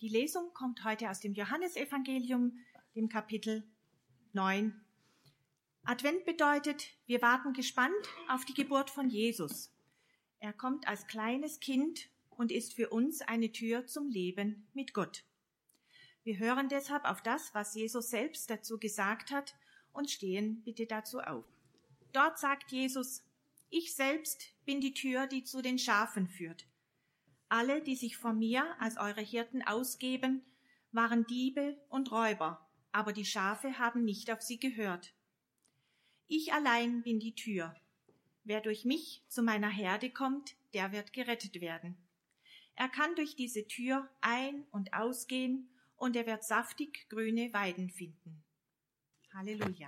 Die Lesung kommt heute aus dem Johannesevangelium, dem Kapitel 9. Advent bedeutet, wir warten gespannt auf die Geburt von Jesus. Er kommt als kleines Kind und ist für uns eine Tür zum Leben mit Gott. Wir hören deshalb auf das, was Jesus selbst dazu gesagt hat und stehen bitte dazu auf. Dort sagt Jesus, ich selbst bin die Tür, die zu den Schafen führt. Alle, die sich vor mir als eure Hirten ausgeben, waren Diebe und Räuber, aber die Schafe haben nicht auf sie gehört. Ich allein bin die Tür. Wer durch mich zu meiner Herde kommt, der wird gerettet werden. Er kann durch diese Tür ein- und ausgehen und er wird saftig grüne Weiden finden. Halleluja.